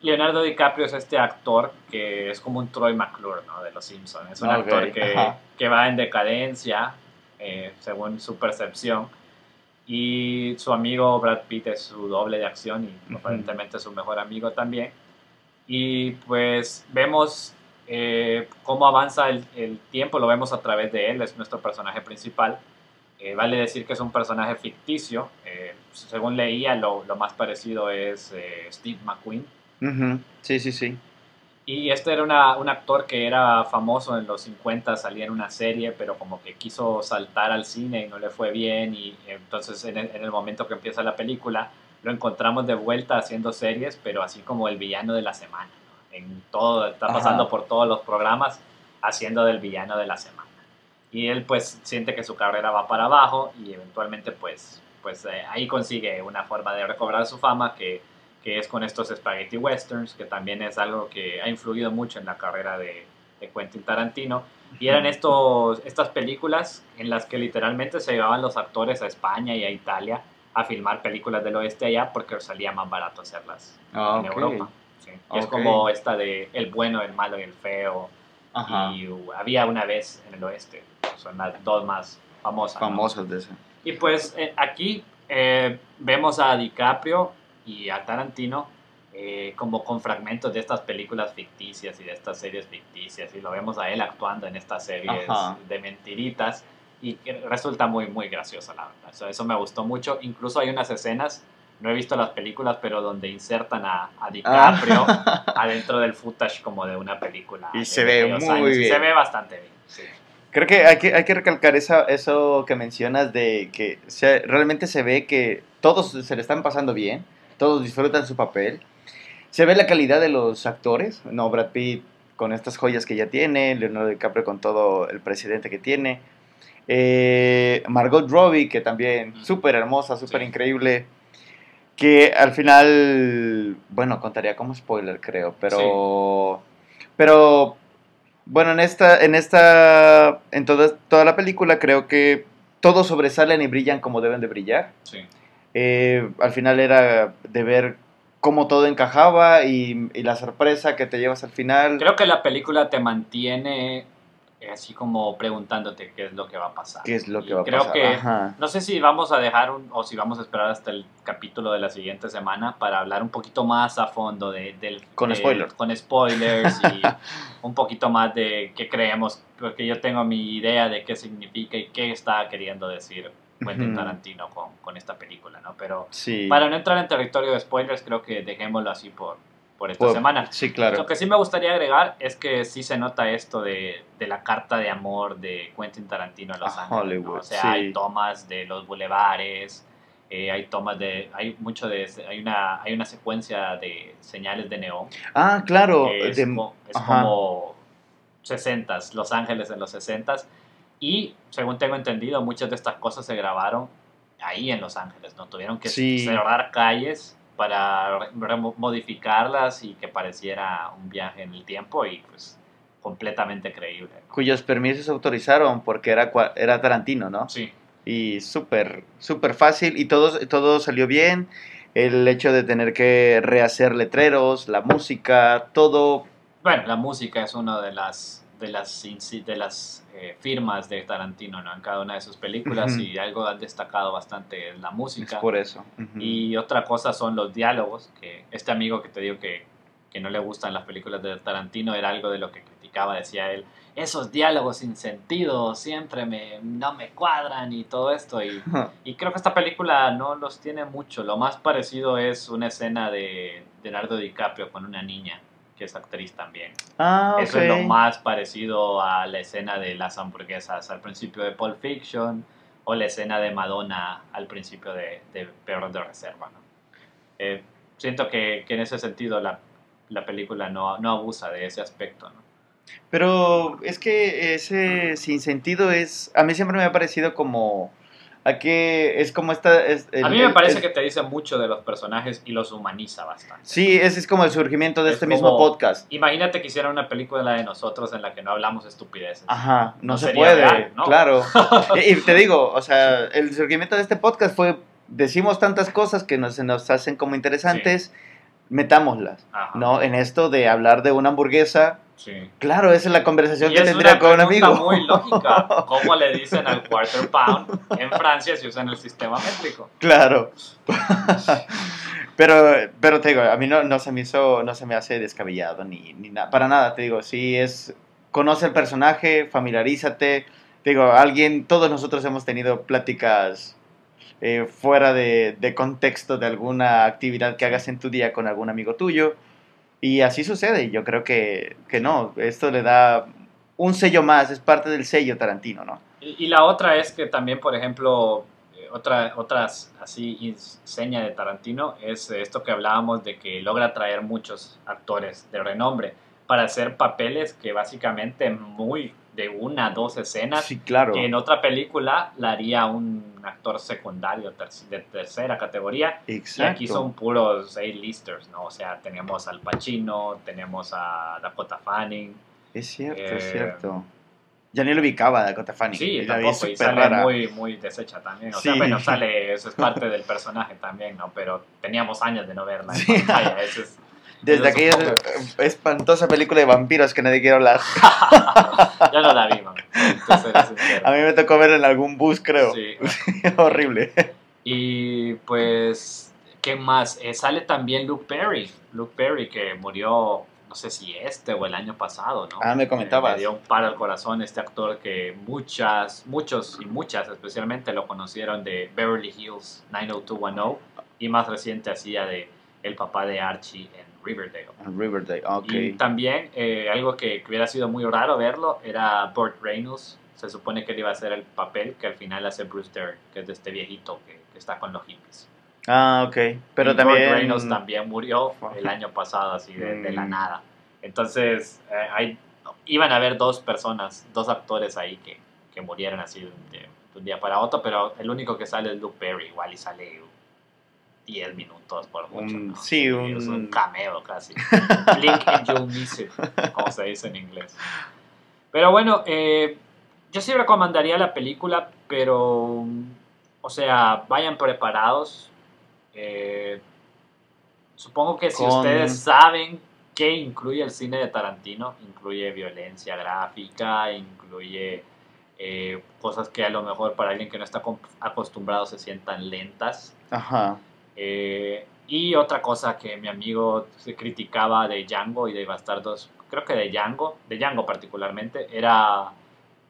Leonardo DiCaprio es este actor que es como un Troy McClure ¿no? de Los Simpsons. Es un Ok, actor que, que va en decadencia, eh, según su percepción. Y su amigo Brad Pitt es su doble de acción y Ujú. aparentemente su mejor amigo también. Y pues vemos eh, cómo avanza el, el tiempo, lo vemos a través de él, es nuestro personaje principal. Eh, vale decir que es un personaje ficticio. eh, según leía, lo, lo más parecido es eh, Steve McQueen. Ujú, Sí, sí, sí. Y este era una- un actor que era famoso en los 50, salía en una serie, pero como que quiso saltar al cine y no le fue bien. Y entonces en el, en el momento que empieza la película, lo encontramos de vuelta haciendo series, pero así como el villano de la semana. En todo, está Ajá. pasando por todos los programas haciendo del villano de la semana. Y él pues siente que su carrera va para abajo y eventualmente pues, pues eh, ahí consigue una forma de recobrar su fama que que es con estos spaghetti westerns, que también es algo que ha influido mucho en la carrera de, de Quentin Tarantino. Y eran estos, estas películas en las que literalmente se llevaban los actores a España y a Italia a filmar películas del oeste allá porque salía más barato hacerlas Ah, en ok. Europa. Sí. Y Es como esta de El bueno, el malo y el feo. Ajá. Y uh, había una vez en el oeste. Son las dos más famosas. ¿no? Famosos de ese. Y pues eh, aquí eh, vemos a DiCaprio y a Tarantino eh, como con fragmentos de estas películas ficticias y de estas series ficticias. Y lo vemos a él actuando en estas series Ajá. de mentiritas. Y resulta muy, muy gracioso, la verdad. Eso, eso me gustó mucho. Incluso hay unas escenas, no he visto las películas, pero donde insertan a, a DiCaprio adentro del footage como de una película. Y se ve muy años. Bien. Se ve bastante bien. sí. Creo que hay que, hay que recalcar esa, eso que mencionas de que se- realmente se ve que todos se le están pasando bien, todos disfrutan su papel. Se ve la calidad de los actores, no Brad Pitt con estas joyas que ya tiene, Leonardo DiCaprio con todo el presidente que tiene, eh, Margot Robbie que también Ujú. súper hermosa, súper Sí. increíble, que al final, bueno, contaría como spoiler creo, pero, pero bueno, en esta, en esta, en toda, toda la película creo que todos sobresalen y brillan como deben de brillar. Sí. Eh, al final era de ver cómo todo encajaba y, y la sorpresa que te llevas al final. Creo que la película te mantiene así como preguntándote qué es lo que va a pasar. ¿Qué es lo Y que va a creo pasar? que Ajá. no sé si vamos a dejar un, o si vamos a esperar hasta el capítulo de la siguiente semana para hablar un poquito más a fondo de, del Con spoilers. con spoilers y un poquito más de qué creemos porque yo tengo mi idea de qué significa y qué está queriendo decir Quentin. Tarantino con, con esta película, ¿no? Pero Sí. para no entrar en territorio de spoilers creo que dejémoslo así por, por esta semana. Sí, claro. Lo que sí me gustaría agregar es que sí se nota esto de, de la carta de amor de Quentin Tarantino en Los A Ángeles. ¿no? O sea, sí. hay tomas de los bulevares, eh, hay tomas de, hay mucho de, hay una, hay una secuencia de señales de neón Ah, claro. es, de- co- es como 60s, Los Ángeles en los 60s. Y según tengo entendido, muchas de estas cosas se grabaron ahí en Los Ángeles, ¿no? Tuvieron que Sí. cerrar calles para modificarlas y que pareciera un viaje en el tiempo y pues completamente creíble. ¿no? cuyos permisos autorizaron porque era, era Tarantino, ¿no? Sí, y súper, súper fácil y todo, todo salió bien. El hecho de tener que rehacer letreros, la música, todo. bueno, la música es una de las de las de las eh, firmas de Tarantino, ¿no? En cada una de sus películas y algo han destacado bastante es la Es música. por eso. Y otra cosa son los diálogos, que este amigo que te digo que, que no le gustan las películas de Tarantino era algo de lo que criticaba, decía él, esos diálogos sin sentido siempre me, no me cuadran y todo esto. Y, y creo que esta película no los tiene mucho, lo más parecido es una escena de Leonardo DiCaprio con una niña, que es actriz también. Ah, Eso es lo más parecido a la escena de las hamburguesas al principio de Pulp Fiction o la escena de Madonna al principio de, de de Reserva. ¿no? Eh, siento que, que en ese sentido la, la película no, no abusa de ese aspecto. ¿no? Pero es que ese sinsentido es. A mí siempre me ha parecido como. A que es como esta. es- el- A mí me parece el- que te dice mucho de los personajes y los humaniza bastante. Sí, ese es como el surgimiento de Es este mismo podcast. Imagínate que hicieran una película de nosotros en la que no hablamos estupideces. Ajá, no, No se puede, real, ¿no? claro. y, y te digo, o sea, el surgimiento de este podcast fue, decimos tantas cosas que nos, se nos hacen como interesantes, metámoslas, Ajá, ¿no? En esto de hablar de una hamburguesa, sí. claro, esa es la conversación Y que tendría con un amigo. muy lógica. ¿Cómo le dicen al quarter pound en Francia si usan el sistema métrico? Claro. pero, pero te digo, a mí no, no se me hizo, no se me hace descabellado ni, ni nada, para nada, te digo, sí es, conoce el personaje, familiarízate, Digo, alguien, todos nosotros hemos tenido pláticas eh, fuera de, de contexto de alguna actividad que hagas en tu día con algún amigo tuyo. Y así sucede. Yo creo que, que no. Esto le da un sello más. Es parte del sello Tarantino, ¿no? Y, y la otra es que también, por ejemplo, eh, otra, otras así seña de Tarantino es esto que hablábamos de que logra traer muchos actores de renombre para hacer papeles que básicamente muy de una, dos escenas Sí, claro. que en otra película la haría un actor secundario ter- de tercera categoría y Exacto. aquí son puros A-listers, ¿no? O sea, tenemos al Pacino, tenemos a Dakota Fanning, Es cierto, Eh, es cierto. Ya ni lo ubicaba Dakota Fanning. Sí, La vi tampoco, y sale rara. muy, muy deshecha también. O Sí. sea, bueno, sale, eso es parte del personaje también, ¿no? Pero teníamos años de no verla en Sí. pantalla, eso es- Desde aquella eh, espantosa película de vampiros que nadie quiere hablar. ya no la vi, man. A mí me tocó ver en algún bus, creo. Sí. Horrible. Y pues, ¿qué más? Eh, sale también Luke Perry. Luke Perry que murió, no sé si este o el año pasado, ¿no? Ah, me comentabas. Eh, dio un paro al corazón este actor que muchas, muchos y muchas especialmente lo conocieron de Beverly Hills 90210 y más reciente hacía de el papá de Archie en Riverdale. Riverdale, ok. Y también eh, algo que, que hubiera sido muy raro verlo era Burt Reynolds. Se supone que él iba a hacer el papel que al final hace Bruce Dern, que es de este viejito que, que está con los hippies. Ah, ok. Pero Y también. Burt Reynolds también murió el año pasado, así de, de la Mm. nada. Entonces, eh, hay, iban a haber dos personas, dos actores ahí que, que murieron así de, de un día para otro, pero el único que sale es Luke Perry, igual y sale 10 minutos por mucho. Un- ¿no? sí, Es un- un cameo casi. Blink and you'll miss it, como se dice en inglés. Pero bueno, eh, yo sí recomendaría la película, pero, o sea, vayan preparados. Eh, supongo que si Con- ustedes saben qué incluye el cine de Tarantino, incluye violencia gráfica, incluye eh, cosas que a lo mejor para alguien que no está acostumbrado se sientan lentas. Ajá. Eh, y otra cosa que mi amigo se criticaba de Django y de Bastardos, creo que de Django, de Django particularmente, era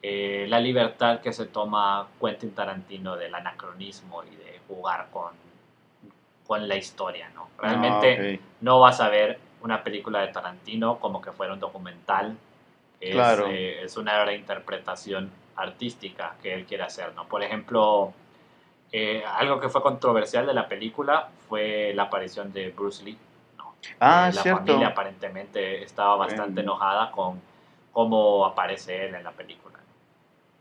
eh, la libertad que se toma Quentin Tarantino del anacronismo y de jugar con, con la historia, ¿no? Realmente Ah, ok. no vas a ver una película de Tarantino como que fuera un documental. Es, Claro. eh, es una reinterpretación artística que él quiere hacer, ¿no? Por ejemplo, eh, algo que fue controversial de la película fue la aparición de Bruce Lee. ¿no? Ah, Eh, la cierto. familia aparentemente estaba bastante enojada con cómo aparece él en la película.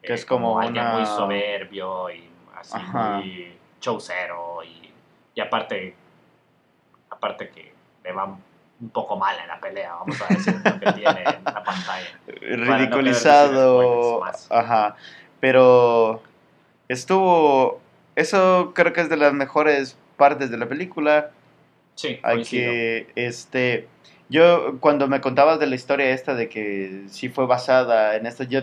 Que Eh, es como alguien una- muy soberbio y así Ajá. muy showcero y, y aparte aparte que le va un poco mal en la pelea, vamos a decir, lo que tiene en la pantalla. ridiculizado. Ajá. Pero estuvo. Eso creo que es de las mejores partes de la película. Sí, coincido. que. Este. Yo, cuando me contabas de la historia esta de que sí fue basada en esto, yo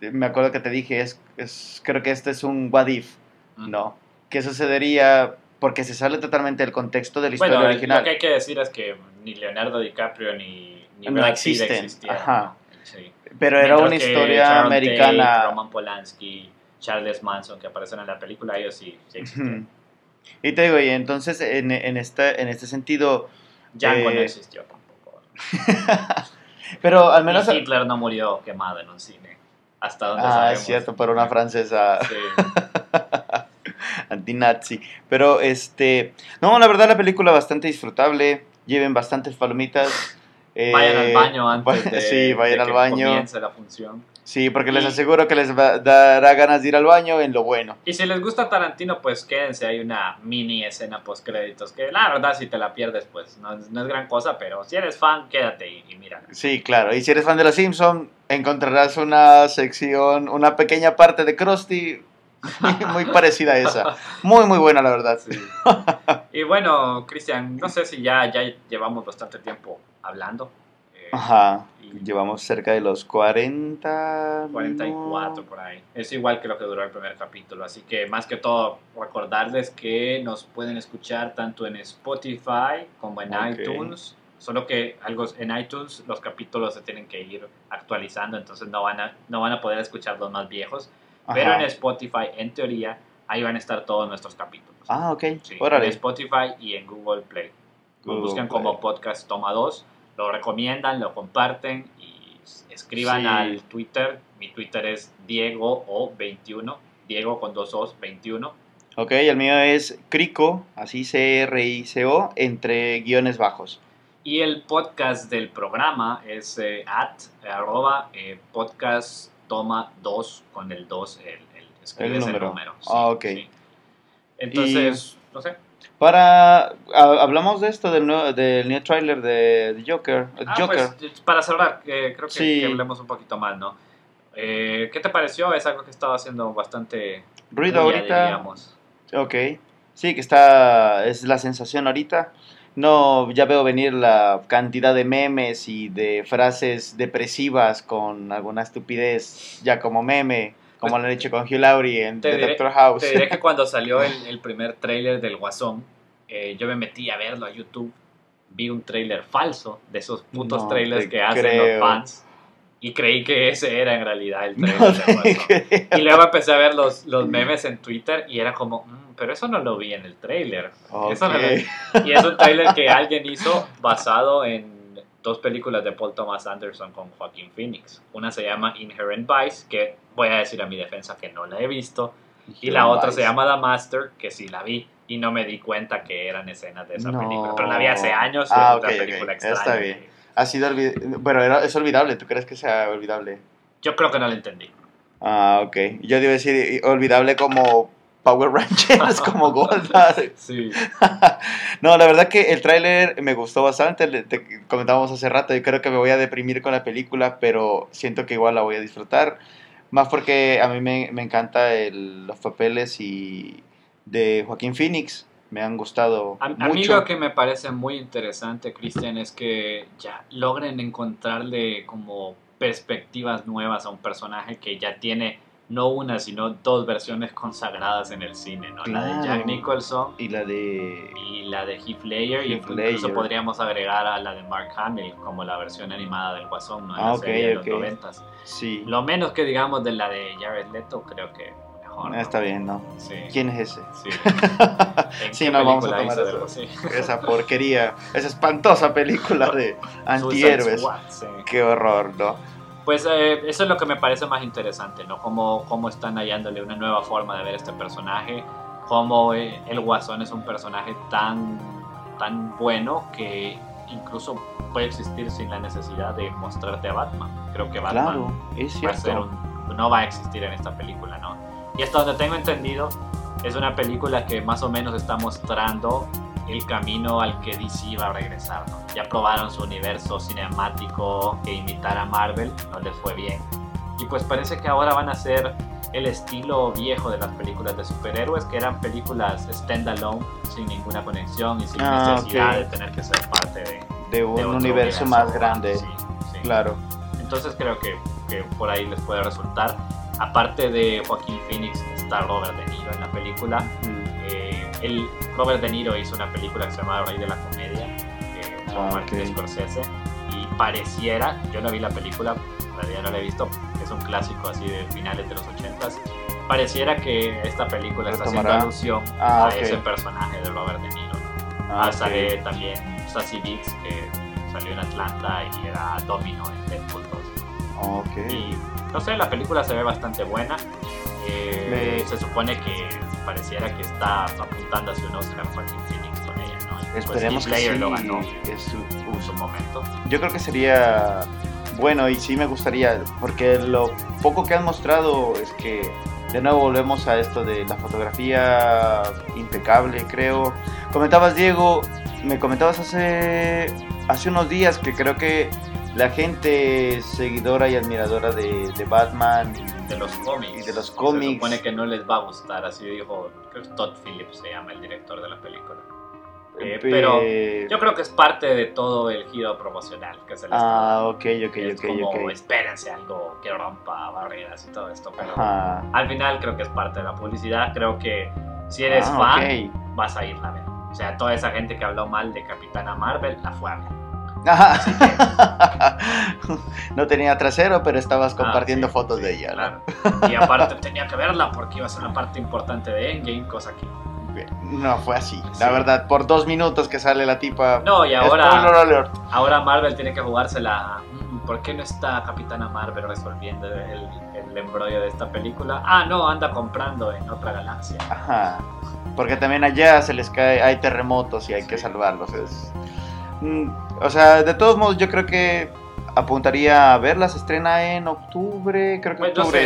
me acuerdo que te dije, es, es creo que este es un what if, Ujú. ¿no? ¿Qué sucedería? Porque se sale totalmente del contexto de la historia Bueno, original. lo que hay que decir es que ni Leonardo DiCaprio ni, ni No Brad existen, existieron. ajá. Sí. Pero era Mientras una que historia Sharon Tate, americana. Roman Polanski, Charles Manson, que aparecen en la película, ellos sí, sí. Ujú. Y te digo, y entonces en, en, esta, en este sentido, Django no Eh, existió tampoco. pero al menos... Y Hitler no murió quemado en un cine. Hasta donde Ah, sabemos. es cierto, por una francesa Sí. antinazi. Pero este, no, la verdad la película bastante disfrutable, lleven bastantes palomitas. eh, Vayan al baño antes de, sí, vayan de al que baño. comience la función. Sí, porque les aseguro que les va- dará ganas de ir al baño en lo bueno. Y si les gusta Tarantino, pues quédense. Hay una mini escena post créditos que la verdad si te la pierdes, pues no, es- no es gran cosa, pero si eres fan, quédate y, y mira. Sí, claro. Y si eres fan de Los Simpson, encontrarás una sección, una pequeña parte de Krusty muy parecida a esa. Muy, muy buena, la verdad. Sí. y bueno, Cristian, no sé si ya, ya llevamos bastante tiempo hablando. Ajá. y Llevamos cerca de los 40. 44 por ahí. Es igual que lo que duró el primer capítulo. Así que más que todo, recordarles que nos pueden escuchar tanto en Spotify como en iTunes. Solo que algo en iTunes los capítulos se tienen que ir actualizando, entonces no van a, no van a poder escuchar los más viejos. Pero Ajá. en Spotify, en teoría, ahí van a estar todos nuestros capítulos. Ah, ok. Sí, en Spotify y en Google Play. Google buscan Play. como Podcast Toma 2, lo recomiendan, lo comparten y escriban Sí. al Twitter. Mi Twitter es Diego o 21, Diego con dos O's 21. Ok, el mío es Crico, así C-R-I-C-O, entre guiones bajos. Y el podcast del programa es eh, at, arroba, eh, podcast toma 2 con el 2, el, el, escribes El número. sí, Ah, ok. sí. Entonces, no sé. Para, ha- hablamos de esto, del, nuevo, del new trailer de, de Joker. Ah, Joker. pues, para cerrar, que creo que, Sí. que hablemos un poquito más, ¿no? Eh, ¿Qué te pareció? Es algo que estaba haciendo bastante Ruido ahorita. diríamos. Ok. Sí, que está, es la sensación ahorita. No, ya veo venir la cantidad de memes y de frases depresivas con alguna estupidez, ya como meme, como lo han hecho con Hugh Laurie en te The diré- Doctor House. Te diré que cuando salió el, el primer tráiler del Guasón, eh, yo me metí a verlo a YouTube, vi un tráiler falso de esos putos No trailers que hacen creo. los fans y creí que ese era en realidad el trailer No del Guasón. creo. Y luego empecé a ver los, los memes en Twitter y era como, "Mm, pero eso no lo vi en el tráiler. Eso no lo- Ok. Y es un trailer que alguien hizo basado en dos películas de Paul Thomas Anderson con Joaquín Phoenix. Una se llama Inherent Vice, que voy a decir a mi defensa que no la he visto. Y la otra se llama The Master, que sí la vi. Y no me di cuenta que eran escenas de esa No. película. Pero la vi hace años y Ah, es ok. película extraña. Está bien. Ha sido Bueno, era- es olvidable. ¿Tú crees que sea olvidable? Yo creo que no la entendí. Ah, ok. Yo debo decir olvidable como Power Rangers, como Goldar. Sí. no, la verdad que el tráiler me gustó bastante. le- Te comentábamos hace rato. Yo creo que me voy a deprimir con la película, pero siento que igual la voy a disfrutar. Más porque a mí me, me encanta el- los papeles y de Joaquín Phoenix. Me han gustado A, a mucho. mí lo que me parece muy interesante, Cristian, es que ya logren encontrarle como perspectivas nuevas a un personaje que ya tiene no una, sino dos versiones consagradas en el cine, ¿no? La de Jack. Nicholson Y la de... y la de Heath Ledger, y incluso Ledger. podríamos agregar a la de Mark Hamill como la versión animada del Guasón, ¿no? En Ah, la ok, serie de ok. los noventas. Sí. Lo menos que digamos de la de Jared Leto, creo que mejor. ¿no? Ah, Está bien, ¿no? Sí. ¿Quién es ese? Sí. ¿En Sí, no, vamos a tomar eso. Esa porquería, esa espantosa película de antihéroes. Qué horror, ¿no? Pues eh, eso es lo que me parece más interesante, ¿no? Cómo, cómo están hallándole una nueva forma de ver este personaje, cómo eh, el Guasón es un personaje tan, tan bueno que incluso puede existir sin la necesidad de mostrarte a Batman. Creo que Batman Claro, es va a ser un- no va a existir en esta película, ¿no? Y hasta donde tengo entendido, es una película que más o menos está mostrando el camino al que DC va a regresar, ¿no? Ya probaron su universo cinemático que imitar a Marvel, no les fue bien. Y pues parece que ahora van a ser el estilo viejo de las películas de superhéroes, que eran películas standalone, sin ninguna conexión y sin Ah, necesidad de tener que ser parte de, De un de universo más grande, Sí, sí. claro. Entonces creo que, que por ahí les puede resultar. Aparte de Joaquín Phoenix, está Robert De Niro en la película. Mm. Él, Robert De Niro hizo una película que se llama Rey de la Comedia, con Ah, Martin ok. Scorsese. Y pareciera, yo no vi la película, en realidad no la he visto, es un clásico así de finales de los 80s. Pareciera que esta película está haciendo Retomará. alusión Ah, a ok. ese personaje de Robert De Niro. Ah, Ah, sale también Sassy Beats, que salió en Atlanta y era Domino en Deadpool 2. Ok. Y no sé, la película se ve bastante buena. Eh, Me- Se supone que pareciera que está apuntando hacia un Oscar Joaquin Phoenix con ella, ¿no? Y, pues, Esperemos que sí. lo ganó es su- en su momento. Yo creo que sería bueno y sí me gustaría, porque lo poco que han mostrado es que de nuevo volvemos a esto de la fotografía impecable, creo. Comentabas, Diego, me comentabas hace, hace unos días que creo que la gente seguidora y admiradora de, de Batman De los cómics. Y de los Se cómics. supone que no les va a gustar, así dijo creo que Todd Phillips, se llama el director de la película. Eh, pero Yo creo que es parte de todo el giro promocional que se les Ah, ok, ok, es ok, como ok. espérense algo que rompa barreras y todo esto, pero Ajá. al final creo que es parte de la publicidad. Creo que si eres Ah, fan, ok. vas a irla a ver. O sea, toda esa gente que habló mal de Capitana Marvel la fue a ver. Ajá. no tenía trasero, pero estabas compartiendo Ah, sí, fotos sí, de ella. ¿no? Claro. Y aparte tenía que verla porque iba a ser una parte importante de Endgame, cosa que... No fue así. Sí. La verdad, por dos minutos que sale la tipa. No, y ahora, ahora Marvel tiene que jugársela... mm, ¿Por qué no está Capitana Marvel resolviendo el, el embrollo de esta película? Ah, no, anda comprando en otra galaxia. Ajá. Porque también allá se les cae, hay terremotos y hay que salvarlos. Es, o sea, de todos modos, yo creo que apuntaría a verla. Se estrena en octubre, creo que octubre.